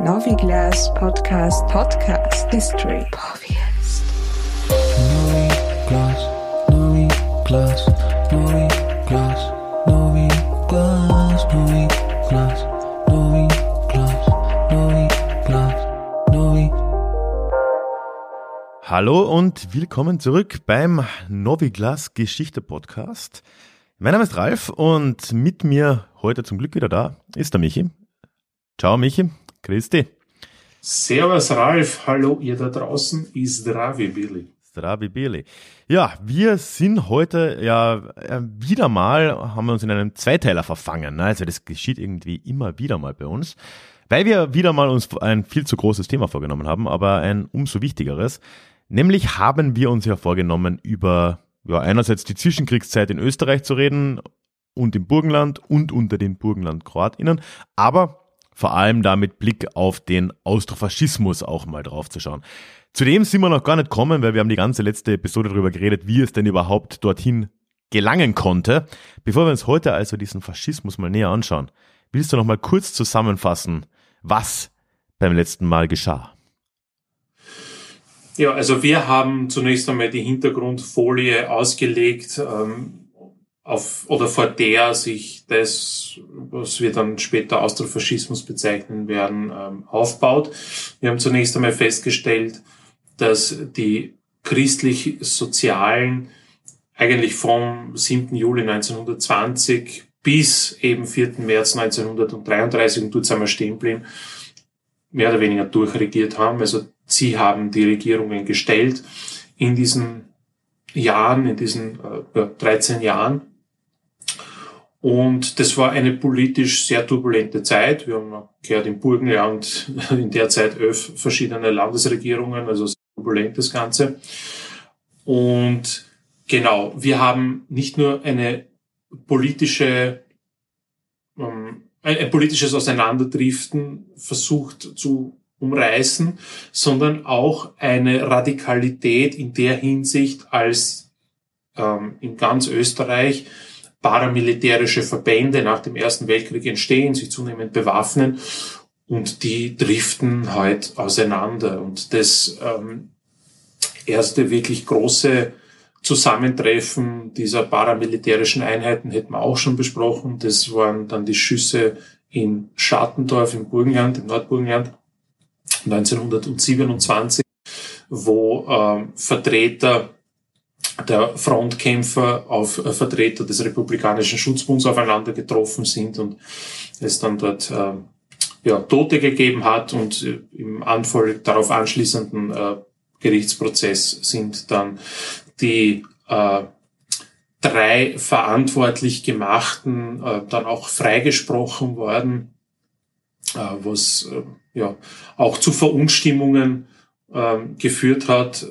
Noviglas Podcast Podcast History Podcast. Noviglas, Noviglas, Noviglas, Noviglas, Noviglas, Noviglas, Noviglas, Novi. Hallo und willkommen zurück beim Noviglas Geschichte Podcast. Mein Name ist Ralf und mit mir heute zum Glück wieder da ist der Michi. Ciao Michi, Christi. Servus Ralf, hallo ihr da draußen, ist Zdravi Billy. Zdravi Billy. Ja, wir sind heute ja äh, wieder mal, haben wir uns in einem Zweiteiler verfangen. Ne? Also das geschieht irgendwie immer wieder mal bei uns. Weil wir wieder mal uns ein viel zu großes Thema vorgenommen haben, aber ein umso wichtigeres. Nämlich haben wir uns ja vorgenommen, über ja, einerseits die Zwischenkriegszeit in Österreich zu reden und im Burgenland und unter den Burgenland-KroatInnen, aber vor allem da mit Blick auf den Austrofaschismus auch mal drauf zu schauen. Zudem sind wir noch gar nicht kommen, weil wir haben die ganze letzte Episode darüber geredet, wie es denn überhaupt dorthin gelangen konnte. Bevor wir uns heute also diesen Faschismus mal näher anschauen, willst du noch mal kurz zusammenfassen, was beim letzten Mal geschah? Ja, also wir haben zunächst einmal die Hintergrundfolie ausgelegt, ähm, auf, oder vor der sich das, was wir dann später Austrofaschismus bezeichnen werden, ähm, aufbaut. Wir haben zunächst einmal festgestellt, dass die christlich-sozialen eigentlich vom 7. Juli 1920 bis eben 4. März 1933, und dort sind wir stehen geblieben, mehr oder weniger durchregiert haben. Also sie haben die Regierungen gestellt in diesen Jahren, in diesen äh, 13 Jahren. Und das war eine politisch sehr turbulente Zeit. Wir haben gehört im Burgenland in der Zeit elf verschiedene Landesregierungen, also sehr turbulent das Ganze. Und genau, wir haben nicht nur eine politische, ähm, ein, ein politisches Auseinanderdriften versucht zu umreißen, sondern auch eine Radikalität in der Hinsicht, als ähm, in ganz Österreich paramilitärische Verbände nach dem Ersten Weltkrieg entstehen, sich zunehmend bewaffnen und die driften halt auseinander. Und das ähm, erste wirklich große Zusammentreffen dieser paramilitärischen Einheiten hätten wir auch schon besprochen. Das waren dann die Schüsse in Schattendorf im Burgenland, im Nordburgenland 1927, wo äh, Vertreter der Frontkämpfer auf äh, Vertreter des Republikanischen Schutzbunds aufeinander getroffen sind und es dann dort äh, ja, Tote gegeben hat und äh, im Anfall darauf anschließenden äh, Gerichtsprozess sind dann die äh, drei verantwortlich gemachten äh, dann auch freigesprochen worden, äh, was äh, ja auch zu Verunstimmungen äh, geführt hat.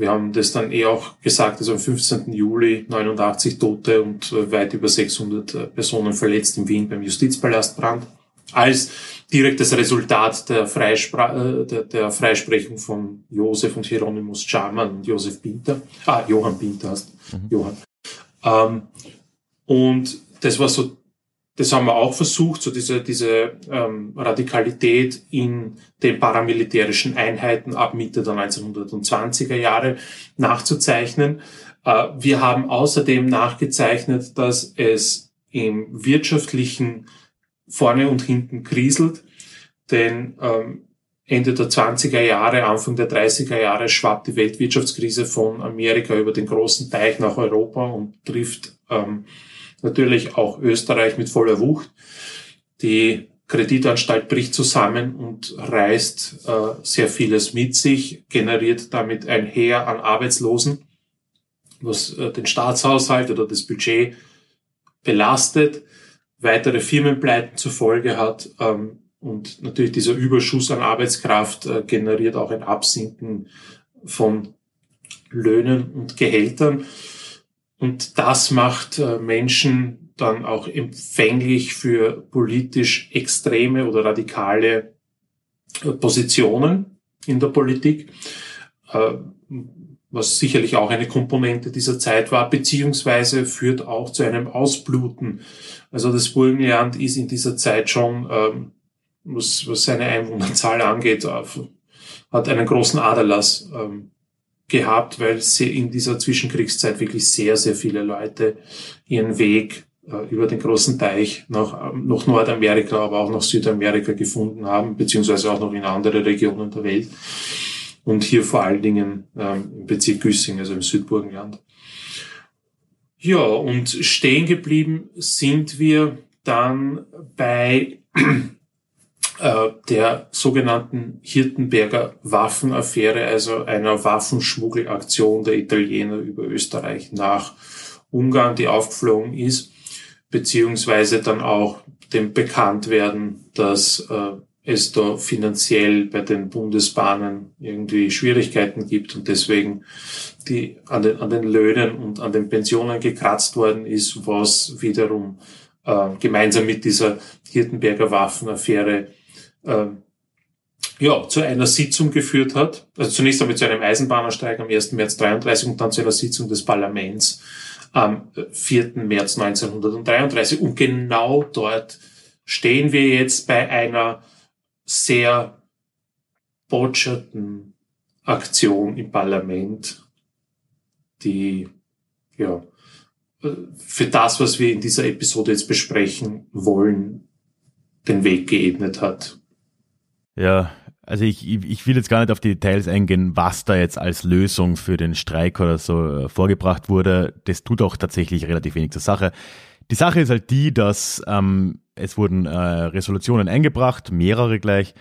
Wir haben das dann eh auch gesagt, also am 15. Juli 89 Tote und äh, weit über 600 äh, Personen verletzt in Wien beim Justizpalastbrand. Als direktes Resultat der, Freispra äh, der, der Freisprechung von Josef und Hieronymus Schamann und Josef Pinter. Ah, Johann Pinter heißt mhm. Johann. Ähm, und das war so das haben wir auch versucht, so diese, diese ähm, Radikalität in den paramilitärischen Einheiten ab Mitte der 1920er Jahre nachzuzeichnen. Äh, wir haben außerdem nachgezeichnet, dass es im wirtschaftlichen vorne und hinten kriselt, denn ähm, Ende der 20er Jahre, Anfang der 30er Jahre schwappt die Weltwirtschaftskrise von Amerika über den großen Teich nach Europa und trifft ähm, natürlich auch Österreich mit voller Wucht. Die Kreditanstalt bricht zusammen und reißt äh, sehr vieles mit sich, generiert damit ein Heer an Arbeitslosen, was äh, den Staatshaushalt oder das Budget belastet, weitere Firmenpleiten zur Folge hat ähm, und natürlich dieser Überschuss an Arbeitskraft äh, generiert auch ein Absinken von Löhnen und Gehältern. Und das macht äh, Menschen dann auch empfänglich für politisch extreme oder radikale äh, Positionen in der Politik, äh, was sicherlich auch eine Komponente dieser Zeit war, beziehungsweise führt auch zu einem Ausbluten. Also das Burgenland ist in dieser Zeit schon ähm, was, seine Einwohnerzahl angeht, hat einen großen Aderlass ähm, gehabt, weil sie in dieser Zwischenkriegszeit wirklich sehr, sehr viele Leute ihren Weg äh, über den großen Teich nach, ähm, nach Nordamerika, aber auch nach Südamerika gefunden haben, beziehungsweise auch noch in andere Regionen der Welt. Und hier vor allen Dingen ähm, im Bezirk Güssing, also im Südburgenland. Ja, und stehen geblieben sind wir dann bei äh, der sogenannten Hirtenberger Waffenaffäre, also einer Waffenschmuggelaktion der Italiener über Österreich nach Ungarn, die aufgeflogen ist, beziehungsweise dann auch dem Bekanntwerden, dass äh, es da finanziell bei den Bundesbahnen irgendwie Schwierigkeiten gibt und deswegen die an den, an den Löhnen und an den Pensionen gekratzt worden ist, was wiederum äh, gemeinsam mit dieser Hirtenberger Waffenaffäre äh, ja, zu einer Sitzung geführt hat. Also zunächst einmal zu einem Eisenbahnerstreik am 1. März 33 und dann zu einer Sitzung des Parlaments am 4. März 1933. Und genau dort stehen wir jetzt bei einer sehr botscherten Aktion im Parlament, die ja für das, was wir in dieser Episode jetzt besprechen wollen, den Weg geebnet hat. Ja, also ich, ich will jetzt gar nicht auf die Details eingehen, was da jetzt als Lösung für den Streik oder so äh, vorgebracht wurde. Das tut auch tatsächlich relativ wenig zur Sache. Die Sache ist halt die, dass ähm, es wurden äh, Resolutionen eingebracht, mehrere gleich,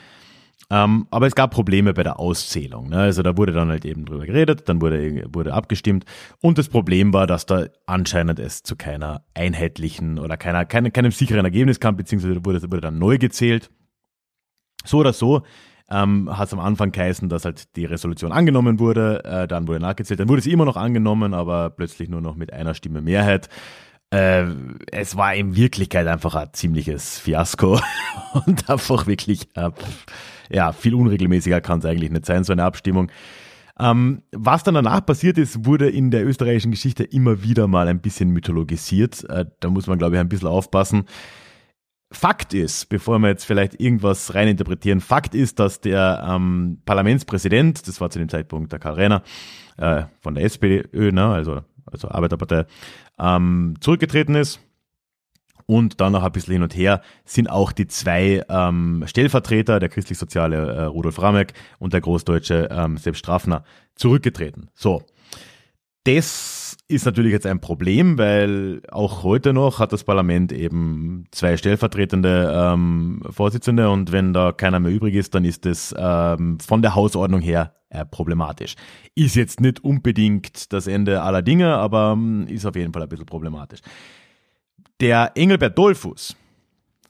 ähm, aber es gab Probleme bei der Auszählung. Ne? Also da wurde dann halt eben drüber geredet, dann wurde, wurde abgestimmt. Und das Problem war, dass da anscheinend es zu keiner einheitlichen oder keiner, keine, keinem sicheren Ergebnis kam, beziehungsweise wurde, wurde dann neu gezählt. So oder so ähm, hat es am Anfang geheißen, dass halt die Resolution angenommen wurde, äh, dann wurde nachgezählt, dann wurde sie immer noch angenommen, aber plötzlich nur noch mit einer Stimme Mehrheit. Äh, es war in Wirklichkeit einfach ein ziemliches Fiasko und einfach wirklich, äh, ja, viel unregelmäßiger kann es eigentlich nicht sein, so eine Abstimmung. Ähm, was dann danach passiert ist, wurde in der österreichischen Geschichte immer wieder mal ein bisschen mythologisiert. Äh, da muss man, glaube ich, ein bisschen aufpassen. Fakt ist, bevor wir jetzt vielleicht irgendwas reininterpretieren, Fakt ist, dass der ähm, Parlamentspräsident, das war zu dem Zeitpunkt der Karl Renner äh, von der SPÖ, ne, also, also Arbeiterpartei, ähm, zurückgetreten ist. Und dann noch ein bisschen hin und her sind auch die zwei ähm, Stellvertreter, der christlich-soziale äh, Rudolf Ramek und der großdeutsche ähm, Sepp Strafner, zurückgetreten. So, das ist natürlich jetzt ein Problem, weil auch heute noch hat das Parlament eben zwei stellvertretende ähm, Vorsitzende und wenn da keiner mehr übrig ist, dann ist das ähm, von der Hausordnung her äh, problematisch. Ist jetzt nicht unbedingt das Ende aller Dinge, aber ähm, ist auf jeden Fall ein bisschen problematisch. Der Engelbert Dollfuß,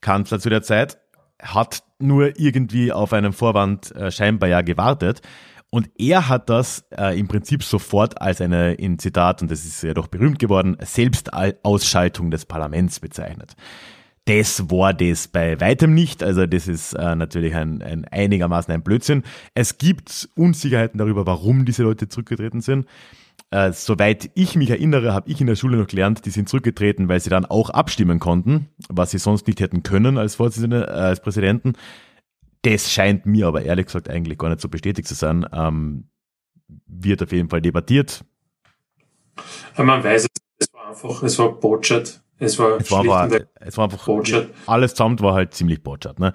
Kanzler zu der Zeit, hat nur irgendwie auf einen Vorwand äh, scheinbar ja gewartet und er hat das äh, im Prinzip sofort als eine, in Zitat, und das ist ja doch berühmt geworden, Selbstausschaltung des Parlaments bezeichnet. Das war das bei weitem nicht, also das ist äh, natürlich ein, ein einigermaßen ein Blödsinn. Es gibt Unsicherheiten darüber, warum diese Leute zurückgetreten sind. Äh, soweit ich mich erinnere, habe ich in der Schule noch gelernt, die sind zurückgetreten, weil sie dann auch abstimmen konnten, was sie sonst nicht hätten können als Vorsitzende, äh, als Präsidenten. Das scheint mir aber ehrlich gesagt eigentlich gar nicht so bestätigt zu sein. Ähm, wird auf jeden Fall debattiert. Man weiß es, es war einfach, es war botschert. Es war, es war, aber, es war einfach, botschert. alles zusammen war halt ziemlich botschert. Ne?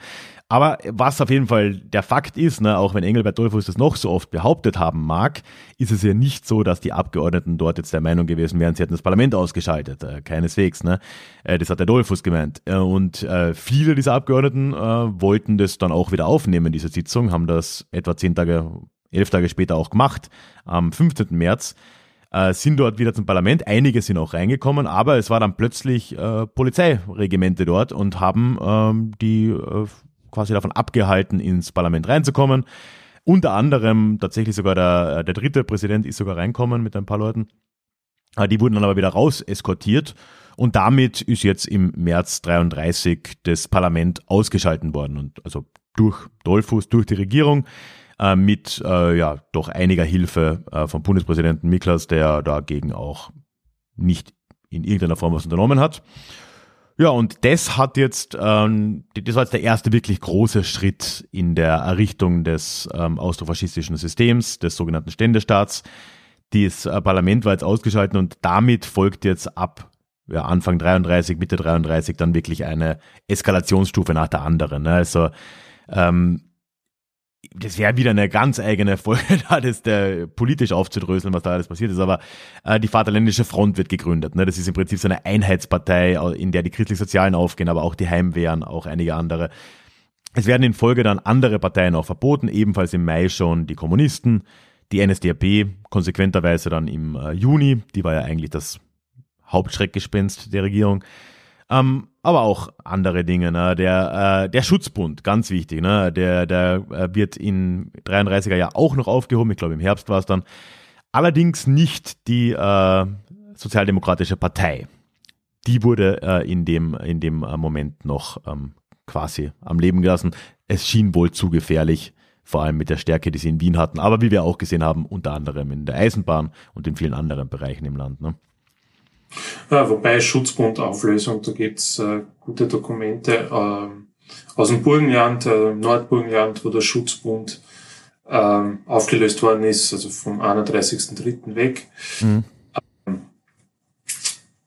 Aber was auf jeden Fall der Fakt ist, ne, auch wenn Engelbert Dollfuß das noch so oft behauptet haben mag, ist es ja nicht so, dass die Abgeordneten dort jetzt der Meinung gewesen wären, sie hätten das Parlament ausgeschaltet. Äh, keineswegs. Ne? Äh, das hat der Dollfuß gemeint. Äh, und äh, viele dieser Abgeordneten äh, wollten das dann auch wieder aufnehmen, diese Sitzung, haben das etwa zehn Tage, elf Tage später auch gemacht, am 15. März äh, sind dort wieder zum Parlament. Einige sind auch reingekommen, aber es war dann plötzlich äh, Polizeiregimente dort und haben ähm, die äh, quasi davon abgehalten, ins Parlament reinzukommen. Unter anderem tatsächlich sogar der, der dritte Präsident ist sogar reinkommen mit ein paar Leuten. Äh, die wurden dann aber wieder raus eskortiert und damit ist jetzt im März 33 das Parlament ausgeschalten worden und also durch Dollfuß, durch die Regierung äh, mit äh, ja doch einiger Hilfe äh, vom Bundespräsidenten Miklas, der dagegen auch nicht in irgendeiner Form was unternommen hat. Ja, und das hat jetzt, ähm, das war jetzt der erste wirklich große Schritt in der Errichtung des ähm, austrofaschistischen Systems, des sogenannten Ständestaats. Das äh, Parlament war jetzt ausgeschaltet und damit folgt jetzt ab ja, Anfang 33, Mitte 33 dann wirklich eine Eskalationsstufe nach der anderen. Ne? Also ähm, das wäre wieder eine ganz eigene Folge, da das der politisch aufzudröseln, was da alles passiert ist. Aber äh, die Vaterländische Front wird gegründet. Ne? Das ist im Prinzip so eine Einheitspartei, in der die christlich-sozialen aufgehen, aber auch die Heimwehren, auch einige andere. Es werden in Folge dann andere Parteien auch verboten, ebenfalls im Mai schon die Kommunisten, die NSDAP, konsequenterweise dann im äh, Juni, die war ja eigentlich das Hauptschreckgespenst der Regierung. Ähm, aber auch andere Dinge. Ne? Der, äh, der Schutzbund, ganz wichtig. Ne? Der, der äh, wird in 33er Jahr auch noch aufgehoben. Ich glaube, im Herbst war es dann. Allerdings nicht die äh, Sozialdemokratische Partei. Die wurde äh, in dem, in dem äh, Moment noch ähm, quasi am Leben gelassen. Es schien wohl zu gefährlich, vor allem mit der Stärke, die sie in Wien hatten. Aber wie wir auch gesehen haben, unter anderem in der Eisenbahn und in vielen anderen Bereichen im Land. Ne? Ja, wobei Schutzbundauflösung, da gibt's äh, gute Dokumente äh, aus dem Burgenland, äh, Nordburgenland, wo der Schutzbund äh, aufgelöst worden ist, also vom 31.03. weg. Mhm. Ähm,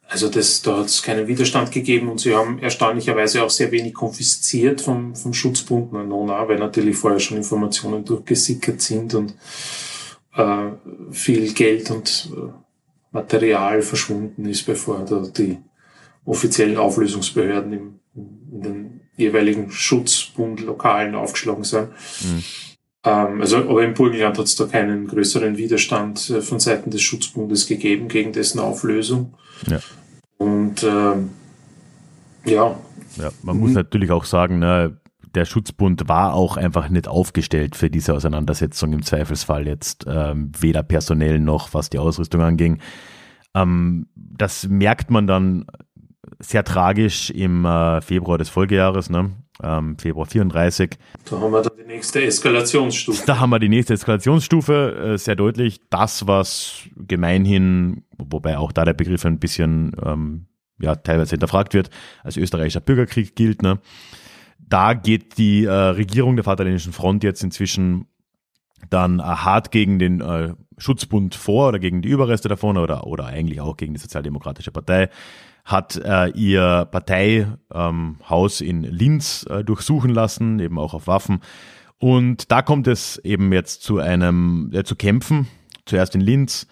also das, da hat es keinen Widerstand gegeben und sie haben erstaunlicherweise auch sehr wenig konfisziert vom, vom Schutzbund, na, na, weil natürlich vorher schon Informationen durchgesickert sind und äh, viel Geld und äh, Material verschwunden ist, bevor da die offiziellen Auflösungsbehörden im, in den jeweiligen Schutzbundlokalen aufgeschlagen sind. Mhm. Ähm, also, aber im Burgenland hat es da keinen größeren Widerstand äh, von Seiten des Schutzbundes gegeben gegen dessen Auflösung. Ja. Und ähm, ja. Ja, man muss natürlich auch sagen, ne, der Schutzbund war auch einfach nicht aufgestellt für diese Auseinandersetzung im Zweifelsfall jetzt ähm, weder personell noch was die Ausrüstung anging. Ähm, das merkt man dann sehr tragisch im äh, Februar des Folgejahres, ne? ähm, Februar 34. Da haben wir dann die nächste Eskalationsstufe. Da haben wir die nächste Eskalationsstufe, äh, sehr deutlich. Das, was gemeinhin, wobei auch da der Begriff ein bisschen ähm, ja, teilweise hinterfragt wird, als österreichischer Bürgerkrieg gilt. Ne? Da geht die äh, Regierung der Vaterländischen Front jetzt inzwischen dann äh, hart gegen den äh, Schutzbund vor oder gegen die Überreste davon oder, oder eigentlich auch gegen die Sozialdemokratische Partei, hat äh, ihr Parteihaus ähm, in Linz äh, durchsuchen lassen, eben auch auf Waffen. Und da kommt es eben jetzt zu einem, äh, zu Kämpfen, zuerst in Linz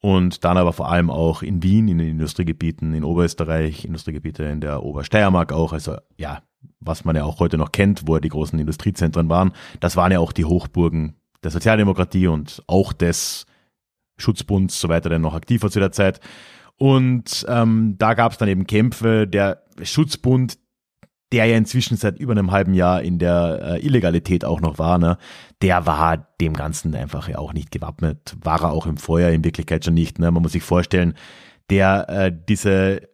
und dann aber vor allem auch in Wien, in den Industriegebieten, in Oberösterreich, Industriegebiete in der Obersteiermark auch. Also ja, was man ja auch heute noch kennt, wo die großen Industriezentren waren, das waren ja auch die Hochburgen der Sozialdemokratie und auch des Schutzbunds, soweit er denn noch aktiv war zu der Zeit. Und ähm, da gab es dann eben Kämpfe. Der Schutzbund, der ja inzwischen seit über einem halben Jahr in der äh, Illegalität auch noch war, ne, der war dem Ganzen einfach ja auch nicht gewappnet. War er auch im Vorjahr in Wirklichkeit schon nicht. Ne? Man muss sich vorstellen, der äh, diese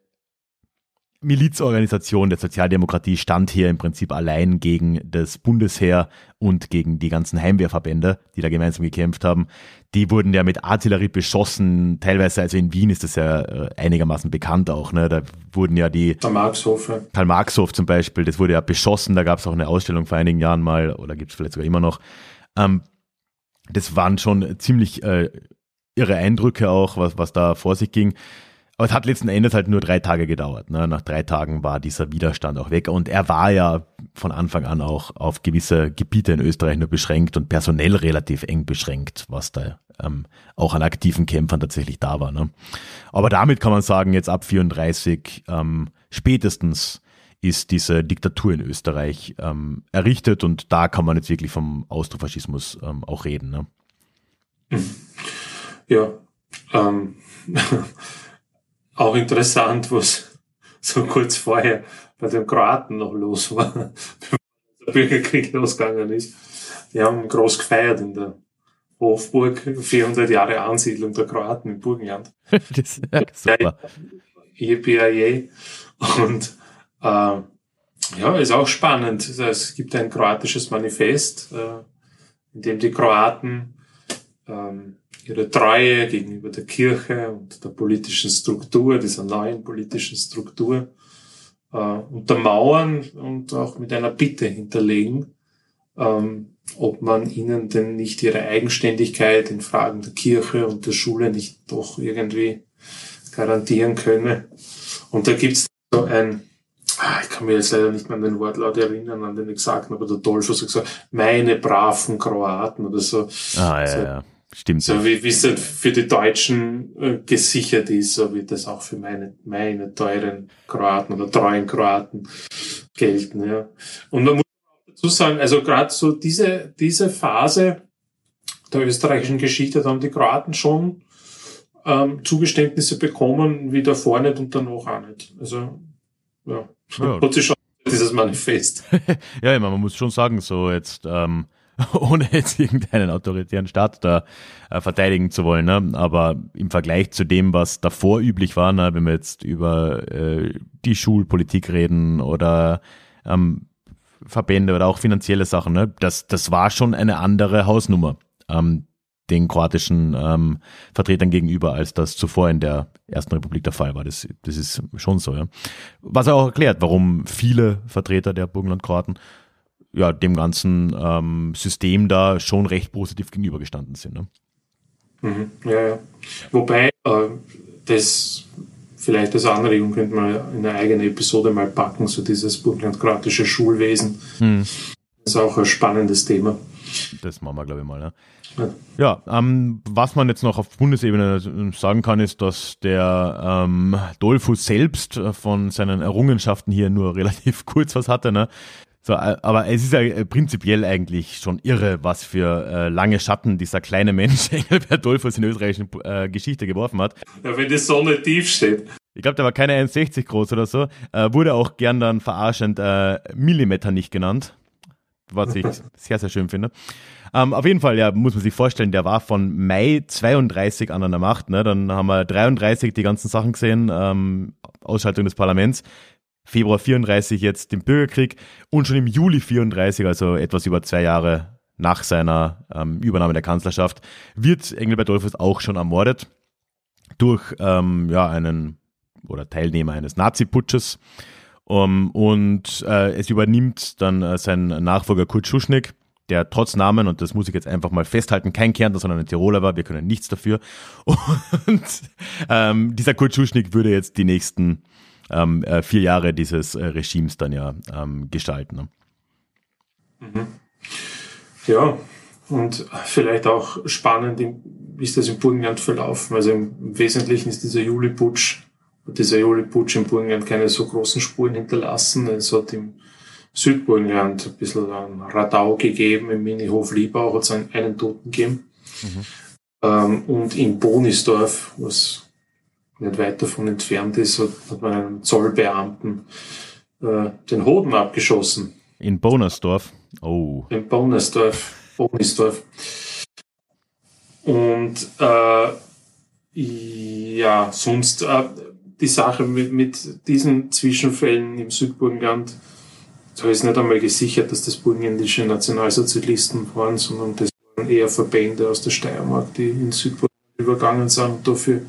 Milizorganisation der Sozialdemokratie stand hier im Prinzip allein gegen das Bundesheer und gegen die ganzen Heimwehrverbände, die da gemeinsam gekämpft haben. Die wurden ja mit Artillerie beschossen, teilweise, also in Wien ist das ja äh, einigermaßen bekannt auch, ne? Da wurden ja die Karl-Marx-Hof. Karl-Marx-Hof zum Beispiel, das wurde ja beschossen, da gab es auch eine Ausstellung vor einigen Jahren mal, oder gibt es vielleicht sogar immer noch. Ähm, das waren schon ziemlich äh, irre Eindrücke auch, was, was da vor sich ging. Aber es hat letzten Endes halt nur drei Tage gedauert. Ne? Nach drei Tagen war dieser Widerstand auch weg. Und er war ja von Anfang an auch auf gewisse Gebiete in Österreich nur beschränkt und personell relativ eng beschränkt, was da ähm, auch an aktiven Kämpfern tatsächlich da war. Ne? Aber damit kann man sagen, jetzt ab 34 ähm, spätestens ist diese Diktatur in Österreich ähm, errichtet und da kann man jetzt wirklich vom Austrofaschismus ähm, auch reden. Ne? Ja, ähm, auch interessant, was so kurz vorher bei den Kroaten noch los war, bevor der Bürgerkrieg losgegangen ist. Die haben groß gefeiert in der Hofburg, 400 Jahre Ansiedlung der Kroaten im Burgenland. das ist super. EPIA. Und äh, ja, ist auch spannend. Es gibt ein kroatisches Manifest, äh, in dem die Kroaten ähm, ihre Treue gegenüber der Kirche und der politischen Struktur, dieser neuen politischen Struktur, äh, untermauern und auch mit einer Bitte hinterlegen, ähm, ob man ihnen denn nicht ihre Eigenständigkeit in Fragen der Kirche und der Schule nicht doch irgendwie garantieren könne. Und da gibt's so ein, ah, ich kann mir jetzt leider nicht mehr an den Wortlaut erinnern, an den Exakten, aber der Dolph hat gesagt, meine braven Kroaten oder so. Ah, ja, so, ja. Stimmt. So wie wie es halt für die Deutschen äh, gesichert ist, so wird das auch für meine, meine teuren Kroaten oder treuen Kroaten gelten. Ja. Und man muss auch dazu sagen, also gerade so diese, diese Phase der österreichischen Geschichte, da haben die Kroaten schon ähm, Zugeständnisse bekommen, wie davor nicht und danach auch nicht. Also ja, Ja. hat sich schon dieses Manifest. Ja, ich meine, man muss schon sagen, so jetzt, ähm, ohne jetzt irgendeinen autoritären Staat da äh, verteidigen zu wollen, ne? aber im Vergleich zu dem, was davor üblich war, ne? wenn wir jetzt über äh, die Schulpolitik reden oder ähm, Verbände oder auch finanzielle Sachen, ne? das, das war schon eine andere Hausnummer ähm, den kroatischen ähm, Vertretern gegenüber, als das zuvor in der Ersten Republik der Fall war. Das, das ist schon so, ja. Was auch erklärt, warum viele Vertreter der Burgenland-Kroaten ja, dem ganzen ähm, System da schon recht positiv gegenübergestanden sind. Ne? Mhm, ja, ja. Wobei, äh, das vielleicht als Anregung könnte man in eine eigene Episode mal packen, so dieses burgenlandkroatische Schulwesen. Hm. Das ist auch ein spannendes Thema. Das machen wir, glaube ich mal. Ne? Ja. Ähm, was man jetzt noch auf Bundesebene sagen kann, ist, dass der ähm, Dolphus selbst äh, von seinen Errungenschaften hier nur relativ kurz was hatte. Ne? So, äh, aber es ist ja äh, prinzipiell eigentlich schon irre, was für äh, lange Schatten dieser kleine Mensch Engelbert Dolphus in der österreichischen äh, Geschichte geworfen hat. Ja, wenn die Sonne tief steht. Ich glaube, der war keine 1,60 groß oder so. Äh, wurde auch gern dann verarschend äh, Millimeter nicht genannt. Was ich sehr, sehr schön finde. Ähm, auf jeden Fall, ja, muss man sich vorstellen, der war von Mai 32 an an der Macht. Ne? Dann haben wir 33 die ganzen Sachen gesehen, ähm, Ausschaltung des Parlaments. Februar 34 jetzt den Bürgerkrieg und schon im Juli 34, also etwas über zwei Jahre nach seiner ähm, Übernahme der Kanzlerschaft, wird Engelbert Dollfuss auch schon ermordet durch ähm, ja, einen oder Teilnehmer eines Nazi-Putsches. Um, und äh, es übernimmt dann äh, sein Nachfolger Kurt Schuschnigg, der trotz Namen, und das muss ich jetzt einfach mal festhalten, kein Kärntner, sondern ein Tiroler war, wir können nichts dafür. Und ähm, dieser Kurt Schuschnigg würde jetzt die nächsten ähm, äh, vier Jahre dieses äh, Regimes dann ja ähm, gestalten. Ne? Ja, und vielleicht auch spannend, wie ist das im Burgenland verlaufen. Also im, Wesentlichen ist dieser Juli-Putsch, hat dieser Juli-Putsch im Burgenland keine so großen Spuren hinterlassen. Es hat im Südburgenland ein bisschen ein Radau gegeben, im Minihof Liebau hat es einen, einen Toten gegeben. Ähm, und in Bonisdorf, was nicht weit davon entfernt ist, hat, man einem Zollbeamten äh, den Hoden abgeschossen. In Bonersdorf. Oh. In Bonisdorf. Bonisdorf. Und äh, ja, sonst äh, die Sache mit, mit diesen Zwischenfällen im Südburgenland, da ist nicht einmal gesichert, dass das burgenländische Nationalsozialisten waren, sondern das waren eher Verbände aus der Steiermark, die in Südburgenland übergangen sind und dafür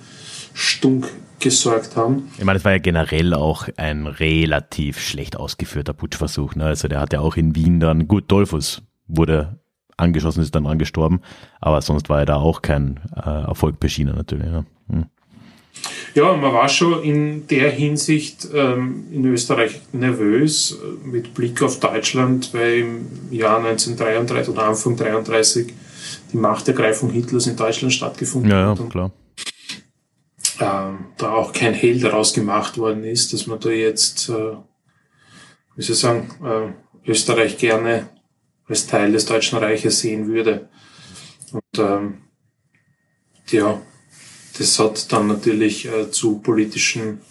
Stunk gesorgt haben. Ich meine, es war ja generell auch ein relativ schlecht ausgeführter Putschversuch. Ne? Also der hat ja auch in Wien dann, gut, Dolphus wurde angeschossen, ist dann dran gestorben, aber sonst war ja da auch kein äh, Erfolg beschienen natürlich. Ja. Hm. Ja, man war schon in der Hinsicht ähm, in Österreich nervös äh, mit Blick auf Deutschland, weil im Jahr 1933 oder Anfang 1933 die Machtergreifung Hitlers in Deutschland stattgefunden Ja, hat ja, klar. Da auch kein Hehl daraus gemacht worden ist, dass man da jetzt, äh, wie soll ich sagen, äh, Österreich gerne als Teil des Deutschen Reiches sehen würde. Und ähm, ja, das hat dann natürlich äh, zu politischen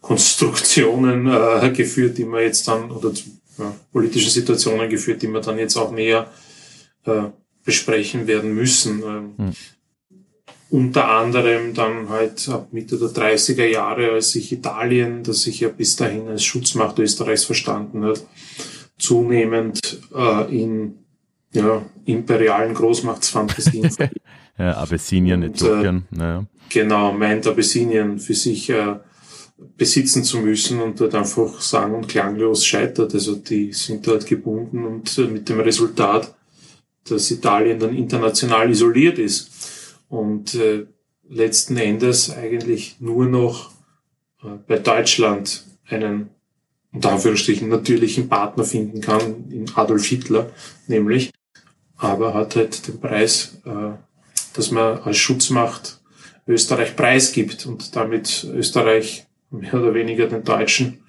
Konstruktionen äh, geführt, die man jetzt dann, oder zu ja, politischen Situationen geführt, die wir dann jetzt auch näher äh, besprechen werden müssen. Ähm, Hm. Unter anderem dann halt ab Mitte der 30er Jahre, als sich Italien, das sich ja bis dahin als Schutzmacht Österreichs verstanden hat, zunehmend äh, in ja, imperialen Großmachtsfantasien Ja, Abessinien, Und, Äthiopien. naja. genau meint Abessinien für sich äh, besitzen zu müssen und dort einfach sang- und klanglos scheitert. Also die sind dort gebunden und äh, mit dem Resultat, dass Italien dann international isoliert ist und äh, letzten Endes eigentlich nur noch äh, bei Deutschland einen unter Anführungsstrichen natürlichen Partner finden kann in Adolf Hitler, nämlich, aber hat halt den Preis, äh, dass man als Schutzmacht Österreich preisgibt und damit Österreich mehr oder weniger den Deutschen,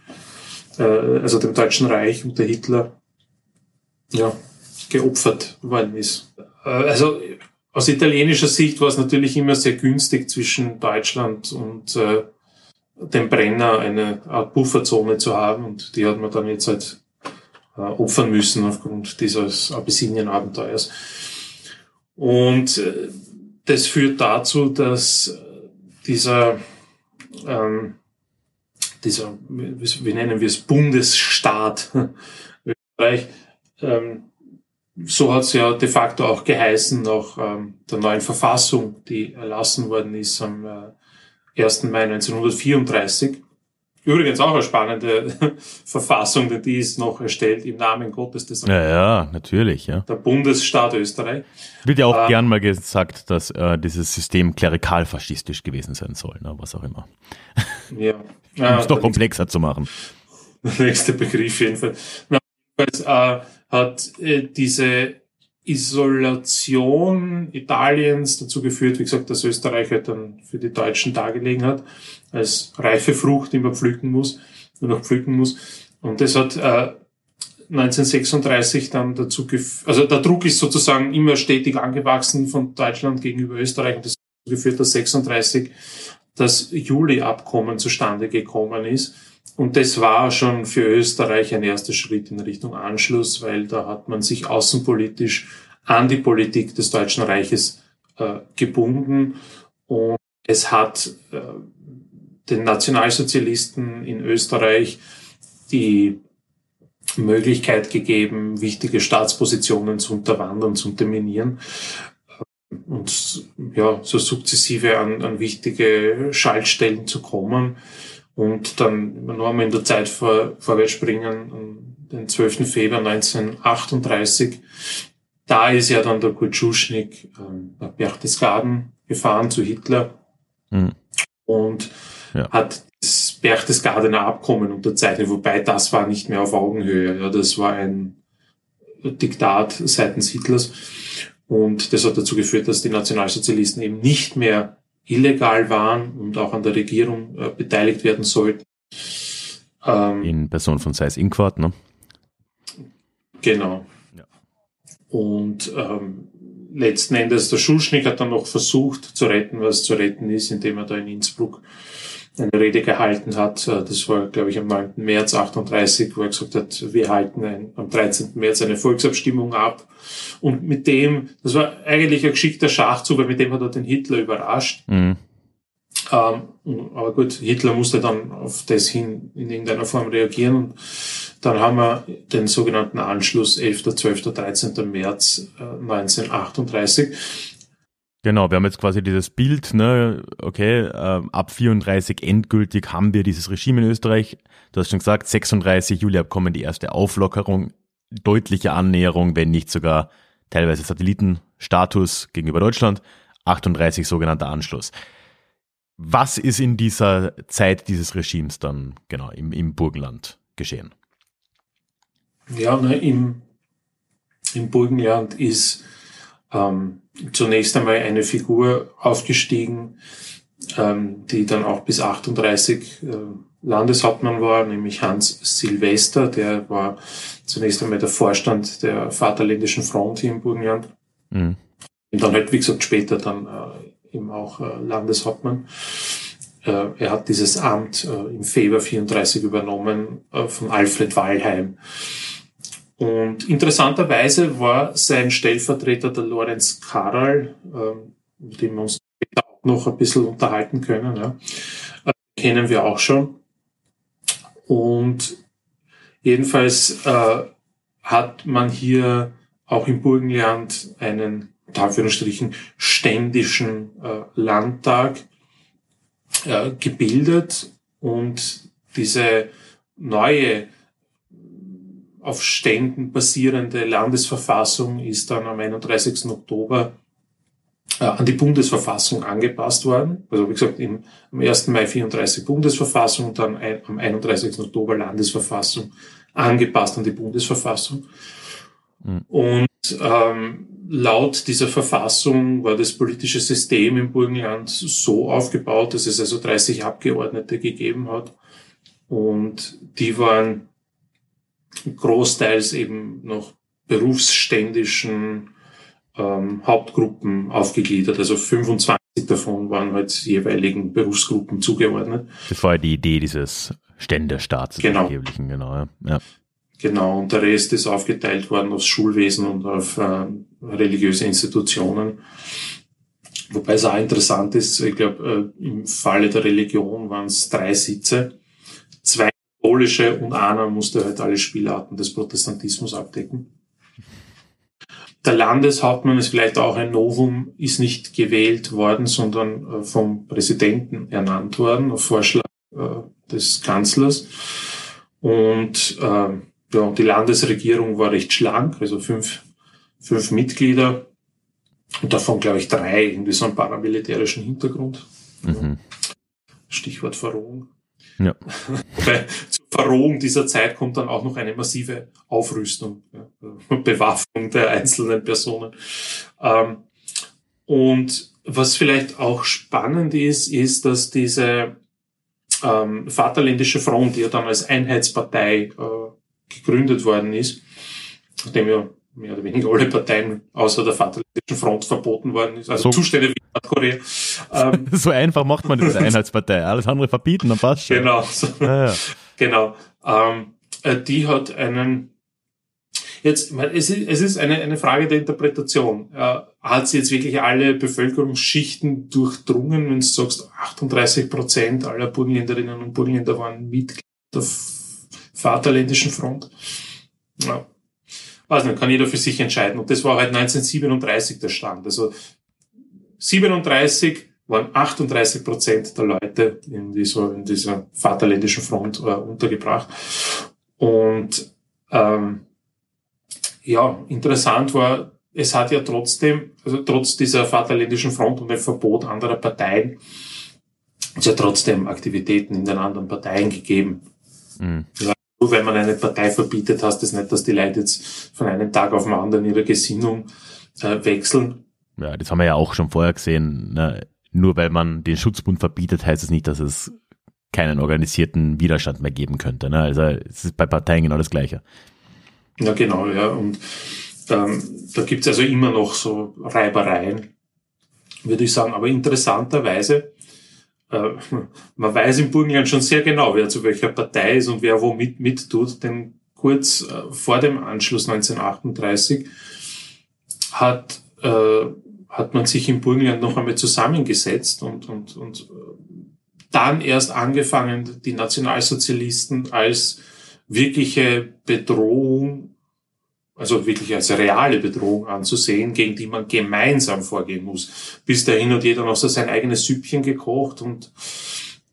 äh, also dem Deutschen Reich unter Hitler, ja, geopfert worden ist. Äh, also aus italienischer Sicht war es natürlich immer sehr günstig zwischen Deutschland und äh, dem Brenner eine Art Pufferzone zu haben und die hat man dann jetzt halt äh, opfern müssen aufgrund dieses Abyssinien-Abenteuers. Und äh, das führt dazu, dass dieser, ähm, dieser, wie nennen wir es, Bundesstaat Österreich, ähm, so hat es ja de facto auch geheißen nach ähm, der neuen Verfassung, die erlassen worden ist am äh, 1. Mai 1934. Übrigens auch eine spannende Verfassung, denn die ist noch erstellt im Namen Gottes des Ja, ja, natürlich, ja. der Bundesstaat Österreich. Wird ja auch Ähm, gern mal gesagt, dass äh, dieses System klerikal-faschistisch gewesen sein soll, ne, was auch immer. Ja. Um Ja, es doch der komplexer zu machen. Der nächste Begriff jedenfalls. Na, jedenfalls äh, hat äh, diese Isolation Italiens dazu geführt, wie gesagt, dass Österreich halt dann für die Deutschen dargelegen hat, als reife Frucht, die man pflücken muss, nur noch pflücken muss. Und das hat äh, 1936 dann dazu geführt, also der Druck ist sozusagen immer stetig angewachsen von Deutschland gegenüber Österreich und das hat dazu geführt, dass 36 das Juli-Abkommen zustande gekommen ist. Und das war schon für Österreich ein erster Schritt in Richtung Anschluss, weil da hat man sich außenpolitisch an die Politik des Deutschen Reiches äh, gebunden und es hat äh, den Nationalsozialisten in Österreich die Möglichkeit gegeben, wichtige Staatspositionen zu unterwandern, zu unterminieren und ja, so sukzessive an, an wichtige Schaltstellen zu kommen. Und dann nur einmal in der Zeit vor, vorwärts springen, den 12. Februar 1938. Da ist ja dann der Kutschuschnik ähm, nach Berchtesgaden gefahren zu Hitler Mhm. und Ja. hat das Berchtesgadener Abkommen unterzeichnet, wobei das war nicht mehr auf Augenhöhe. Ja, das war ein Diktat seitens Hitlers. Und das hat dazu geführt, dass die Nationalsozialisten eben nicht mehr illegal waren und auch an der Regierung äh, beteiligt werden sollten. Ähm, In Person von Seis Inquart, ne? Genau. Ja. Und ähm, letzten Endes, der Schuschnigg hat dann noch versucht zu retten, was zu retten ist, indem er da in Innsbruck eine Rede gehalten hat. Äh, Das war, glaube ich, am 9. März 38, wo er gesagt hat, wir halten ein, am 13. März eine Volksabstimmung ab. Und mit dem, das war eigentlich ein geschickter Schachzug, weil mit dem hat er den Hitler überrascht. Mhm. Ähm, aber gut, Hitler musste dann auf das hin in irgendeiner Form reagieren. Und dann haben wir den sogenannten Anschluss 11., 12., 13. März äh, 1938. Genau, wir haben jetzt quasi dieses Bild, ne, okay, ähm, ab 34 endgültig haben wir dieses Regime in Österreich. Du hast schon gesagt, 36 Juli-Abkommen, die erste Auflockerung, deutliche Annäherung, wenn nicht sogar teilweise Satellitenstatus gegenüber Deutschland, 38 sogenannter Anschluss. Was ist in dieser Zeit dieses Regimes dann genau im, im Burgenland geschehen? Ja, ne, im, im Burgenland ist ähm, zunächst einmal eine Figur aufgestiegen, ähm, die dann auch bis 38 äh, Landeshauptmann war, nämlich Hans Silvester, der war zunächst einmal der Vorstand der Vaterländischen Front hier im Burgenland. Mhm. Und dann halt, wie gesagt, später dann äh, eben auch äh, Landeshauptmann. Äh, er hat dieses Amt äh, im Februar 34 übernommen äh, von Alfred Wallheim. Und interessanterweise war sein Stellvertreter der Lorenz Karl, äh, mit dem wir uns noch ein bisschen unterhalten können, ja. äh, kennen wir auch schon. Und jedenfalls äh, hat man hier auch im Burgenland einen, unter Anführungsstrichen, ständischen äh, Landtag äh, gebildet Und diese neue auf Ständen basierende Landesverfassung ist dann am 31. Oktober äh, an die Bundesverfassung angepasst worden. Also wie gesagt, im, am 1. Mai 34 Bundesverfassung, dann ein, am 31. Oktober Landesverfassung angepasst an die Bundesverfassung. Mhm. Und ähm, laut dieser Verfassung war das politische System im Burgenland so aufgebaut, dass es also 30 Abgeordnete gegeben hat. Und die waren großteils eben noch berufsständischen ähm, Hauptgruppen aufgegliedert. Also 25 davon waren halt jeweiligen Berufsgruppen zugeordnet. Das war die Idee dieses Ständestaats. Genau. genau ja. Genau, und der Rest ist aufgeteilt worden aufs Schulwesen und auf äh, religiöse Institutionen. Wobei es auch interessant ist, ich glaube, äh, im Falle der Religion waren es drei Sitze, zwei katholische und einer musste halt alle Spielarten des Protestantismus abdecken. Der Landeshauptmann ist vielleicht auch ein Novum, ist nicht gewählt worden, sondern äh, vom Präsidenten ernannt worden, auf Vorschlag äh, des Kanzlers. Und äh, ja, die Landesregierung war recht schlank, also fünf, fünf Mitglieder und davon, glaube ich, drei irgendwie so einen paramilitärischen Hintergrund. Mhm. Stichwort Verrohung. Ja. Zur Verrohung dieser Zeit kommt dann auch noch eine massive Aufrüstung, ja, Bewaffnung der einzelnen Personen. Ähm, und was vielleicht auch spannend ist, ist, dass diese ähm, Vaterländische Front, die ja dann als Einheitspartei äh, gegründet worden ist, nachdem ja mehr oder weniger alle Parteien außer der Vaterländischen Front verboten worden ist, also so, Zustände wie Nordkorea. Ähm, so einfach macht man das Einheitspartei. Alles andere verbieten, dann passt schon. Genau. So, ja, ja. Genau. Ähm, äh, die hat einen Jetzt, es ist, es ist eine, eine Frage der Interpretation. Äh, hat sie jetzt wirklich alle Bevölkerungsschichten durchdrungen, wenn du sagst, 38 Prozent aller Burgenländerinnen und Burgenländer waren Mitglied der Vaterländischen Front? Ja. Weiß nicht, kann jeder für sich entscheiden. Und das war halt 1937 der Stand. Also 37 waren 38 Prozent der Leute in dieser, in dieser Vaterländischen Front äh, untergebracht. Und ähm, ja, interessant war, es hat ja trotzdem, also trotz dieser Vaterländischen Front und dem Verbot anderer Parteien, es ja trotzdem Aktivitäten in den anderen Parteien gegeben. Mhm. Ja, nur wenn man eine Partei verbietet, heißt das nicht, dass die Leute jetzt von einem Tag auf den anderen ihre Gesinnung äh, wechseln. Ja, das haben wir ja auch schon vorher gesehen. Ne? Nur weil man den Schutzbund verbietet, heißt es nicht, dass es keinen organisierten Widerstand mehr geben könnte. Ne? Also es ist bei Parteien genau das Gleiche. Ja, genau, ja. Und ähm, da gibt's also immer noch so Reibereien, würde ich sagen. Aber interessanterweise, äh, man weiß im Burgenland schon sehr genau, wer zu welcher Partei ist und wer wo mit, mit tut. Denn kurz äh, vor dem Anschluss 1938 hat, äh, hat man sich im Burgenland noch einmal zusammengesetzt und, und, und äh, dann erst angefangen, die Nationalsozialisten als wirkliche Bedrohung, also wirklich als reale Bedrohung anzusehen, gegen die man gemeinsam vorgehen muss. Bis dahin hat jeder noch so sein eigenes Süppchen gekocht und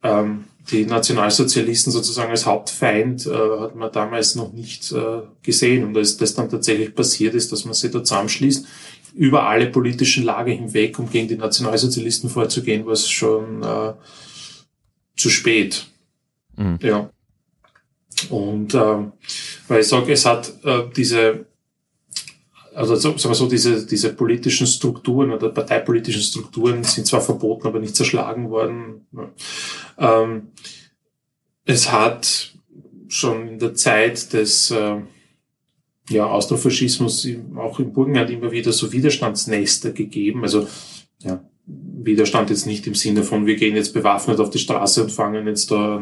ähm, die Nationalsozialisten sozusagen als Hauptfeind äh, hat man damals noch nicht äh, gesehen. Und als das dann tatsächlich passiert ist, dass man sich da zusammenschließt, über alle politischen Lage hinweg, um gegen die Nationalsozialisten vorzugehen, war es schon äh, zu spät. Mhm. Ja. Und ähm, weil ich sage, es hat äh, diese, also sagen wir so, diese, diese politischen Strukturen oder parteipolitischen Strukturen sind zwar verboten, aber nicht zerschlagen worden. Ähm, es hat schon in der Zeit des äh, ja, Austrofaschismus auch im Burgenland immer wieder so Widerstandsnester gegeben. Also ja, Widerstand jetzt nicht im Sinne von, wir gehen jetzt bewaffnet auf die Straße und fangen jetzt da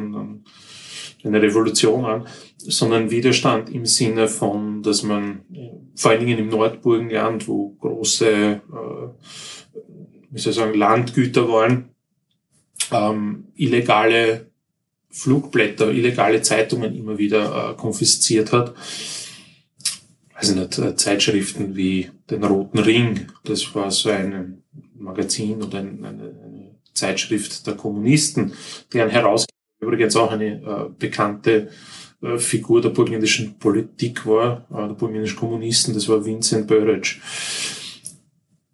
eine Revolution an, sondern Widerstand im Sinne von, dass man vor allen Dingen im Nordburgenland, wo große, äh, wie soll ich sagen, Landgüter waren, ähm, illegale Flugblätter, illegale Zeitungen immer wieder äh, konfisziert hat. Also nicht äh, Zeitschriften wie den Roten Ring, das war so ein Magazin oder ein, eine, eine Zeitschrift der Kommunisten, deren Herausgeber übrigens auch eine äh, bekannte äh, Figur der burgenländischen Politik war, äh, der burgenländischen Kommunisten, das war Vincent Böröc.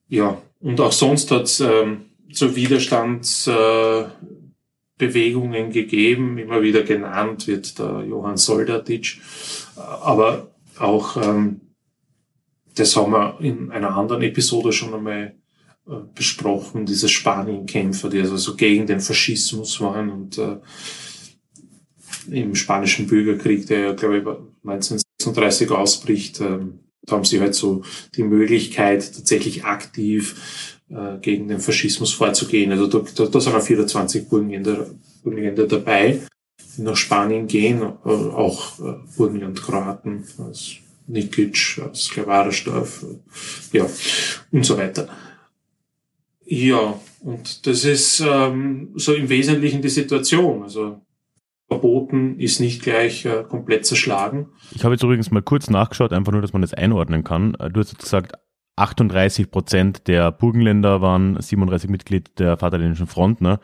Ja, und auch sonst hat es ähm, so Widerstandsbewegungen gegeben, immer wieder genannt wird der Johann Soldatitsch, äh, aber auch ähm, das haben wir in einer anderen Episode schon einmal äh, besprochen, diese Spanienkämpfer, die also so gegen den Faschismus waren und äh, im spanischen Bürgerkrieg, der ja, glaube ich, 1936 ausbricht, äh, da haben sie halt so die Möglichkeit, tatsächlich aktiv äh, gegen den Faschismus vorzugehen. Also da, da, da sind auch 24 Burgenländer, Burgenländer dabei, nach Spanien gehen, äh, auch äh, Burgenland-Kroaten, also Nikic, Sklavarastorf, ja, und so weiter. Ja, und das ist ähm, so im Wesentlichen die Situation. Also verboten ist nicht gleich äh, komplett zerschlagen. Ich habe jetzt übrigens mal kurz nachgeschaut, einfach nur, dass man das einordnen kann. Äh, du hast gesagt, 38 Prozent der Burgenländer waren 37 Mitglied der Vaterländischen Front. Ne?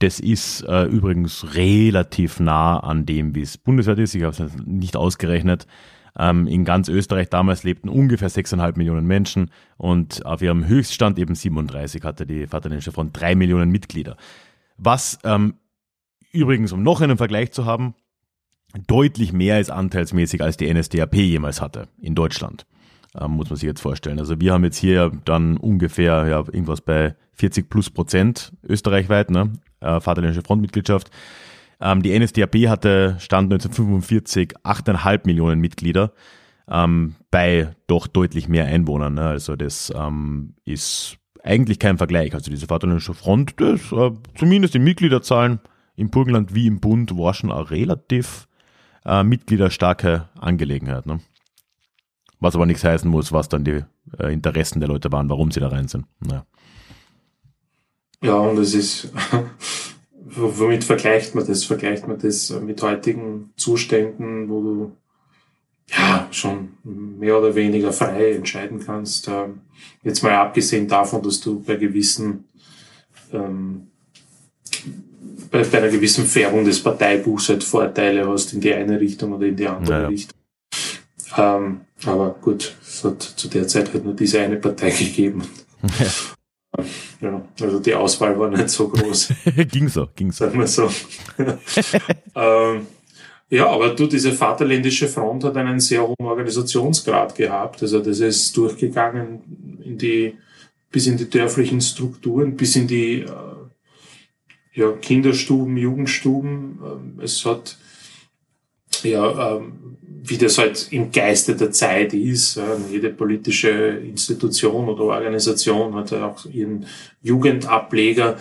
Das ist äh, übrigens relativ nah an dem, wie es bundesweit ist. Ich habe es nicht ausgerechnet. Ähm, in ganz Österreich damals lebten ungefähr 6,5 Millionen Menschen und auf ihrem Höchststand eben 37 hatte die Vaterländische Front drei Millionen Mitglieder. Was ähm, übrigens, um noch einen Vergleich zu haben, deutlich mehr ist anteilsmäßig als die NSDAP jemals hatte in Deutschland. Ähm, muss man sich jetzt vorstellen. Also wir haben jetzt hier dann ungefähr ja, irgendwas bei 40 plus Prozent österreichweit, ne? Äh, Vaterländische Frontmitgliedschaft. Ähm, die NSDAP hatte Stand 1945 8,5 Millionen Mitglieder ähm, bei doch deutlich mehr Einwohnern. Ne? Also das ähm, ist eigentlich kein Vergleich. Also diese Vaterländische Front, das äh, zumindest in Mitgliederzahlen im Burgenland wie im Bund war schon eine relativ äh, mitgliederstarke Angelegenheit. Ne? Was aber nichts heißen muss, was dann die äh, Interessen der Leute waren, warum sie da rein sind. Naja. Ja, und es ist womit vergleicht man das? Vergleicht man das mit heutigen Zuständen, wo du ja schon mehr oder weniger frei entscheiden kannst? Ähm, jetzt mal abgesehen davon, dass du bei gewissen ähm, bei, bei einer gewissen Färbung des Parteibuchs halt Vorteile hast in die eine Richtung oder in die andere naja. Richtung. Ähm, aber gut, es hat zu der Zeit halt nur diese eine Partei gegeben. Ja. Also die Auswahl war nicht so groß. ging so, ging so. Sagen wir so. ähm, ja, aber du, diese Vaterländische Front hat einen sehr hohen Organisationsgrad gehabt. Also das ist durchgegangen in die, bis in die dörflichen Strukturen, bis in die äh, ja, Kinderstuben, Jugendstuben. Ähm, es hat ja, ähm, wie das halt im Geiste der Zeit ist. Jede politische Institution oder Organisation hat ja auch ihren Jugendableger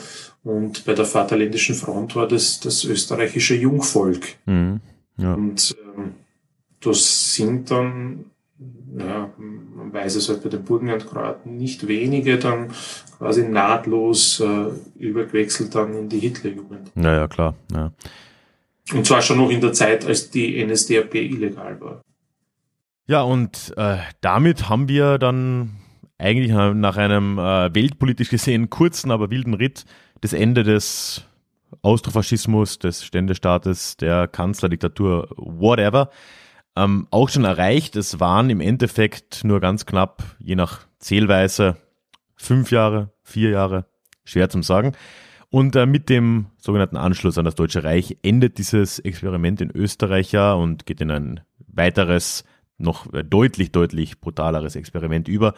und bei der Vaterländischen Front war das das österreichische Jungvolk. Mhm, ja. Und ähm, das sind dann, ja, man weiß es halt bei den Burgenlandkroaten nicht wenige, dann quasi nahtlos äh, übergewechselt dann in die Hitlerjugend. Naja, klar. Ja. Und zwar schon noch in der Zeit, als die NSDAP illegal war. Ja, und äh, damit haben wir dann eigentlich nach einem äh, weltpolitisch gesehen kurzen, aber wilden Ritt das Ende des Austrofaschismus, des Ständestaates, der Kanzlerdiktatur, whatever, ähm, auch schon erreicht. Es waren im Endeffekt nur ganz knapp, je nach Zählweise, fünf Jahre, vier Jahre, schwer zum sagen. Und äh, mit dem sogenannten Anschluss an das Deutsche Reich endet dieses Experiment in Österreich ja und geht in ein weiteres, noch äh, deutlich, deutlich brutaleres Experiment über.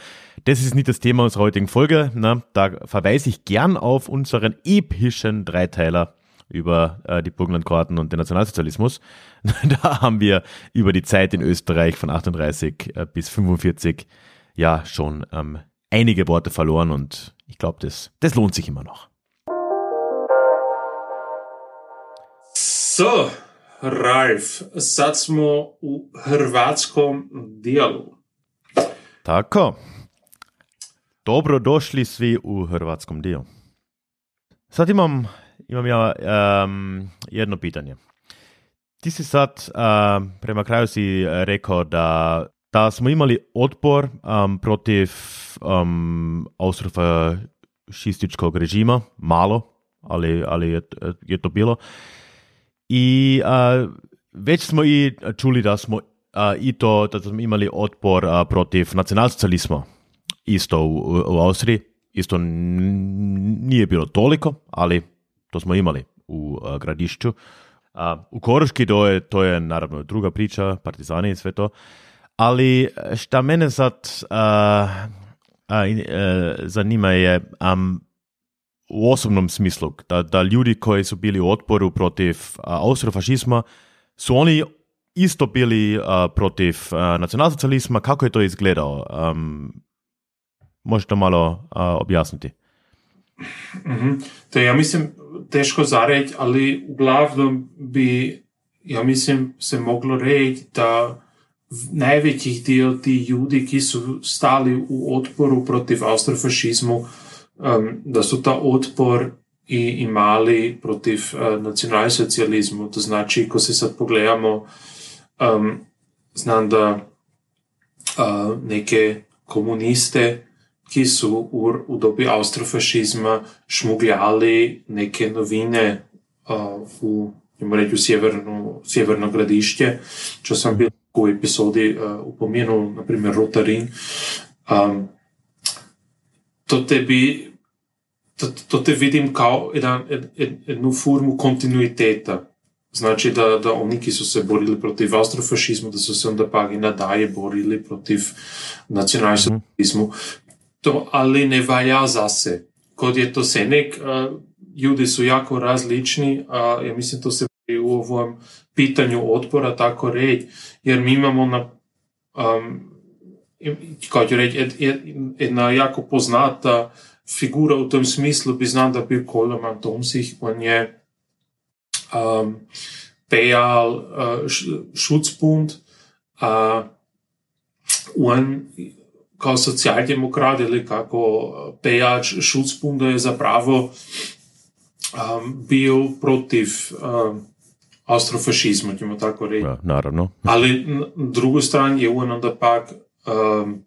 Das ist nicht das Thema unserer heutigen Folge. Na, da verweise ich gern auf unseren epischen Dreiteiler über äh, die Burgenlandkroaten und den Nationalsozialismus. da haben wir über die Zeit in Österreich von 38 äh, bis 45 ja schon ähm, einige Worte verloren und ich glaube, das, das lohnt sich immer noch. So, Ralf, sad smo u hrvatskom dijelu. Tako. Dobrodošli svi u hrvatskom dijelu. Sad imam, imam ja um, jedno pitanje. Ti si sad, um, prema kraju si rekao da, da smo imali otpor um, protiv um, austrofašističkog režima, malo, ali, ali je, je to bilo. I uh, već smo i čuli da smo uh, i to da smo imali otpor uh, protiv nacionalsocializma isto u, u Austriji. Isto nije bilo toliko, ali to smo imali u uh, gradišću. A, u Koruški to je, to je naravno druga priča, partizani i sve to. Ali šta mene sad a, a, i, e, zanima je am, u osobnom smislu, da, da ljudi koji su bili u otporu protiv a, austrofašizma, su oni isto bili a, protiv a, nacionalsocializma, kako je to izgledalo? Um, možete malo a, objasniti? Mhm. To je, ja mislim, teško za reći, ali uglavnom bi, ja mislim, se moglo reći da v- najvećih dio ti ljudi, ki su stali u otporu protiv austrofašizmu, um, da so ta odpor imeli proti uh, eh, nacionalsocializmu. To znači, ko se sad pogledamo, um, znam da uh, neke komuniste, ki so v, v dobi avstrofašizma šmugljali neke novine uh, v, reči, v severno, severno gradišče. Če sem bil v epizodi uh, upomenil, naprimer Rotarin. Um, to tebi to, to te vidim kao jedan, ed, ed, jednu formu kontinuiteta. Znači da, da oni, ki su se borili protiv austrofašizmu, da su se onda pa i nadalje borili protiv nacionalsocializmu. To ali ne valja zase. Kod je to Senek, ljudi su jako različni, a ja mislim to se u ovom pitanju otpora tako reći, jer mi imamo na um, kao ću reći, jed- jed- jedna jako poznata figura u tom smislu bi znam da bio Koloman Tomsich, on je um, pejal uh, Schutzbund, a on kao socijaldemokrat ili kako pejač Schutzbunda je zapravo um, bio protiv um, austrofašizma, ćemo tako reći. Ja, naravno. Ali na drugu strani je on onda pak um,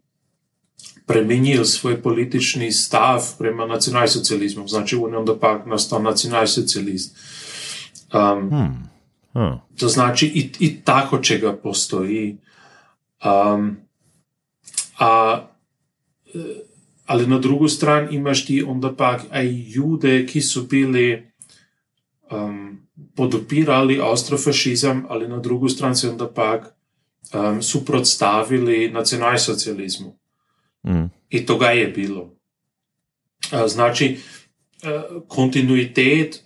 premenili svoj politični stav prema nacionalsocializmu. Znači, unijo, da pa nastavi nacionalsocialist. Um, hmm. huh. To znači, i, i tako, če ga postoji. Um, a, ali na drugo stran imaš ti onda pa jude, ki so bili um, podopirali austrofašizem, ali na drugo stran se onda pa um, suprotstavili nacionalsocializmu. Mm. I toga je bilo. Znači, e, kontinuitet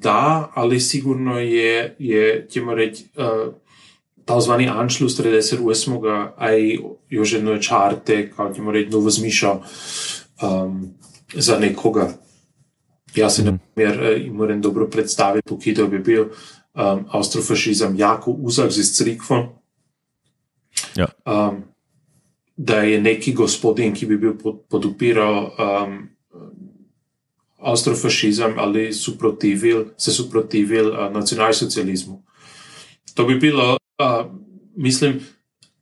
da, ali sigurno je, je ćemo reći, e, talzvani Anschluss 38. a i još jedno je čarte, kao ćemo reći, novo zmišljao um, za nekoga. Ja se, na primjer, e, moram dobro predstaviti, pokidao bi bio um, austrofašizam jako uzak z crikvom, Ja. um, da je neki gospodin, ki bi bil pod, podupirao um, austrofašizam, ali suprotivil, se suprotivil uh, nacionalsocializmu. To bi bilo, uh, mislim,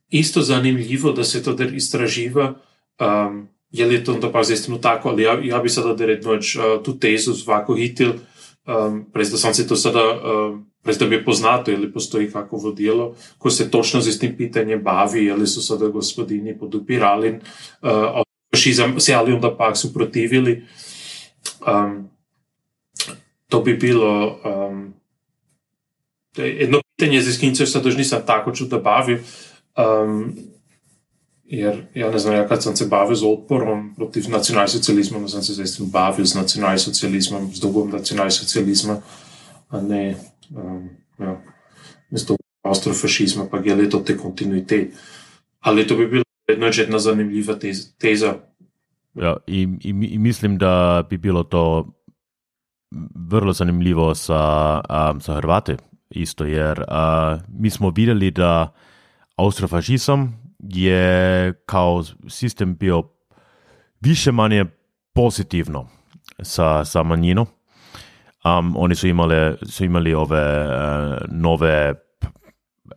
isto zanimljivo, da se to istraživa, um, je li to onda pa zaistinu tako, ali ja, ja bi sada da rednoć uh, tu tezu ovako hitil, um, prez da sam se to sada, um, prez da mi je poznato, ili postoji kakovo dijelo, ko se točno s tim pitanjem bavi, je li su sada gospodini podupirali uh, fašizam, se ali onda pak su protivili. Um, to bi bilo um, je jedno pitanje, z kim se sad još nisam tako čudo bavio, um, jer ja ne znam, ja kad sam se bavio z otporom protiv nacionalsocializma, sam se zaistinu bavio s nacionalsocializmom, s dugom nacionalsocializma, a ne ja, s dugom austrofašizma, pa je li to te kontinuitet. Ali to bi bilo jedna, jedna zanimljiva teza. teza. Ja, i, i, i mislim da bi bilo to vrlo zanimljivo sa, um, sa Hrvate isto, jer uh, mi smo vidjeli da austrofašizam je kao sistem bio više manje pozitivno sa, sa manjinom. Um, oni su imali, su imali ove uh, nove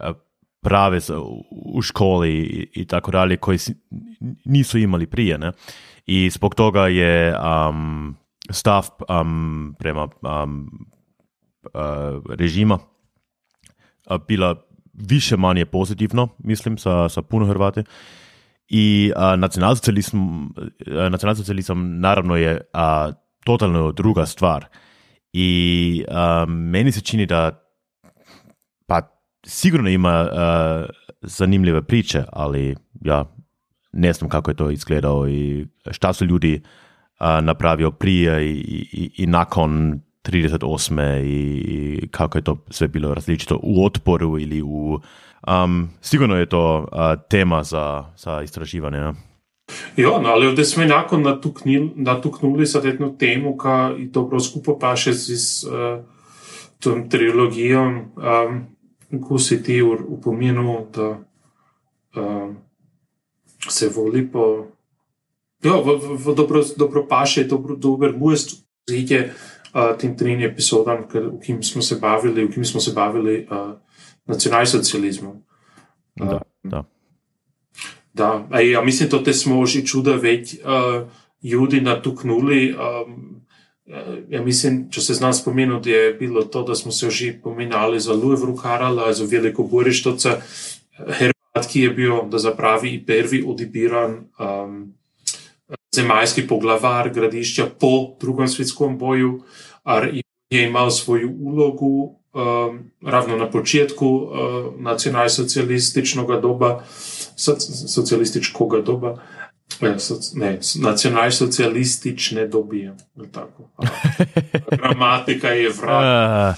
uh, prave u školi i, i tako dalje koji si- nisu imali prije, ne? I zbog toga je um, stav um, prema um, uh, režima a, bila više manje pozitivno, mislim, sa, sa puno Hrvati. I a, nacionalsocializam, nacionalsocializam naravno je a, totalno druga stvar. I a, meni se čini da pa sigurno ima zanimljive priče, ali ja ne znam kako je to izgledao i šta su ljudi napravio prije i, i, i nakon 38. i kako je to sve bilo različito u otporu ili u... Um, sigurno je to a, tema za, za istraživanje. Ja. No, ali ovdje smo enako natuknili, sad jednu temu, ka i dobro skupo paše z uh, tom trilogijom, um, ko si ti upomenul, da um, se voli po. Ja, v, v, v dobro, dobro paše, dobro, dober must zide uh, tem trim epizodam, v kim smo se bavili, v kim smo se bavili uh, nacionalsocializmom. Uh, da, da. Da, a ja mislim, to te smo že čuda več uh, ljudi natuknuli. Um, ja mislim, če se z nas spomenul, da je bilo to, da smo se že pomenali za Louis Karala, za veliko borištoca, Hrvat, ki je bil, da zapravi prvi odibiran um, zemaljski poglavar gradišča po drugem svetskom boju, ar je imel svojo ulogu um, ravno na početku uh, nacionalsocialističnega doba, socialističkega doba, ne, ne nacionalsocialistične dobije. Tako. Gramatika je vrag.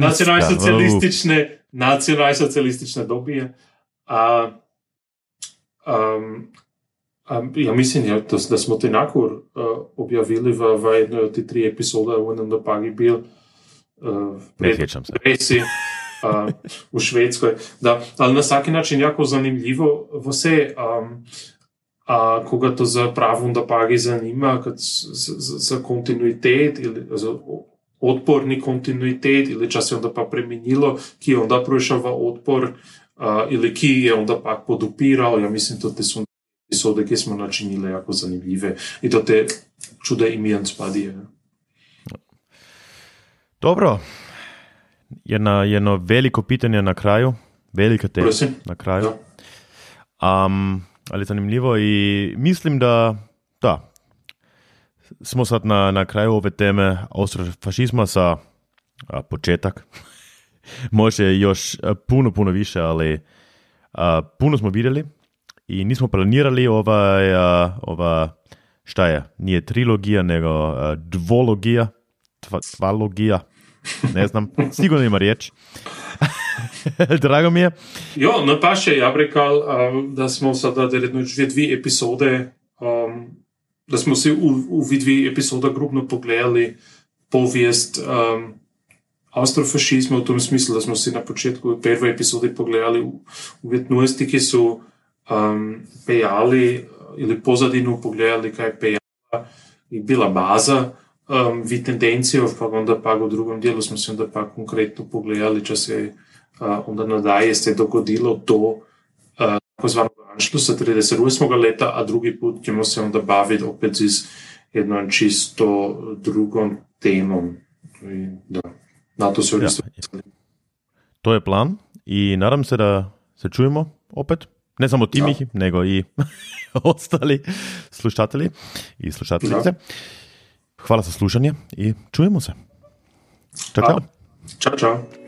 Nacionalsocialistične, nacionalsocialistične dobije. A, um, Um, ja mislim, ja, da, da smo to enako uh, objavili v, v eni od teh tri epizode, v enem do Pagi bil, uh, presi, v Švedskoj. Da, ali na vsak način jako zanimivo vse, um, a, koga to za pravom do Pagi zanima, kot za, za, za kontinuitet ili za odporni kontinuitet, ili čas je onda pa premenilo, ki je onda prišel v odpor, uh, ili ki je onda pa podupiral, ja mislim, to te so epizode, ki smo načinili, jako zanimive in to te čude imijan spadije. Dobro, jedno, jedno veliko pitanje na kraju, velika tema na kraju. Um, ali zanimljivo i mislim da, da, smo sad na, na kraju ove teme austrofašizma sa a, početak. Može još a, puno, puno više, ali a, puno smo vidjeli i nismo planirali ovaj, uh, ova, šta je, nije trilogija, nego uh, dvologija, tva, tvalogija, ne znam, sigurno ima riječ. Drago mi je. Jo, no pa še ja rekal, um, da smo sada redno že dve epizode, um, da smo si v, v dve epizode grobno pogledali povijest um, astrofašizma v tom smislu, da smo si na početku prve epizode pogledali v Vietnuesti, ki so um, pejali ili pozadinu pogledali kaj je pejala i bila baza um, vi tendencijo, pa onda pa u drugom dijelu smo se pa konkretno pogledali če se uh, onda nadaje se dogodilo do uh, takozvanog Anšlusa 38. leta, a drugi put ćemo se onda baviti opet iz jednom čisto drugom temom. I da, na to se ja. To je plan i nadam se da se čujemo opet. Ne samo ti, ja. Nego i ostali slušatelji i slušateljice. Ja. Hvala za slušanje in čujemo se. Čau, čau. čau, čau.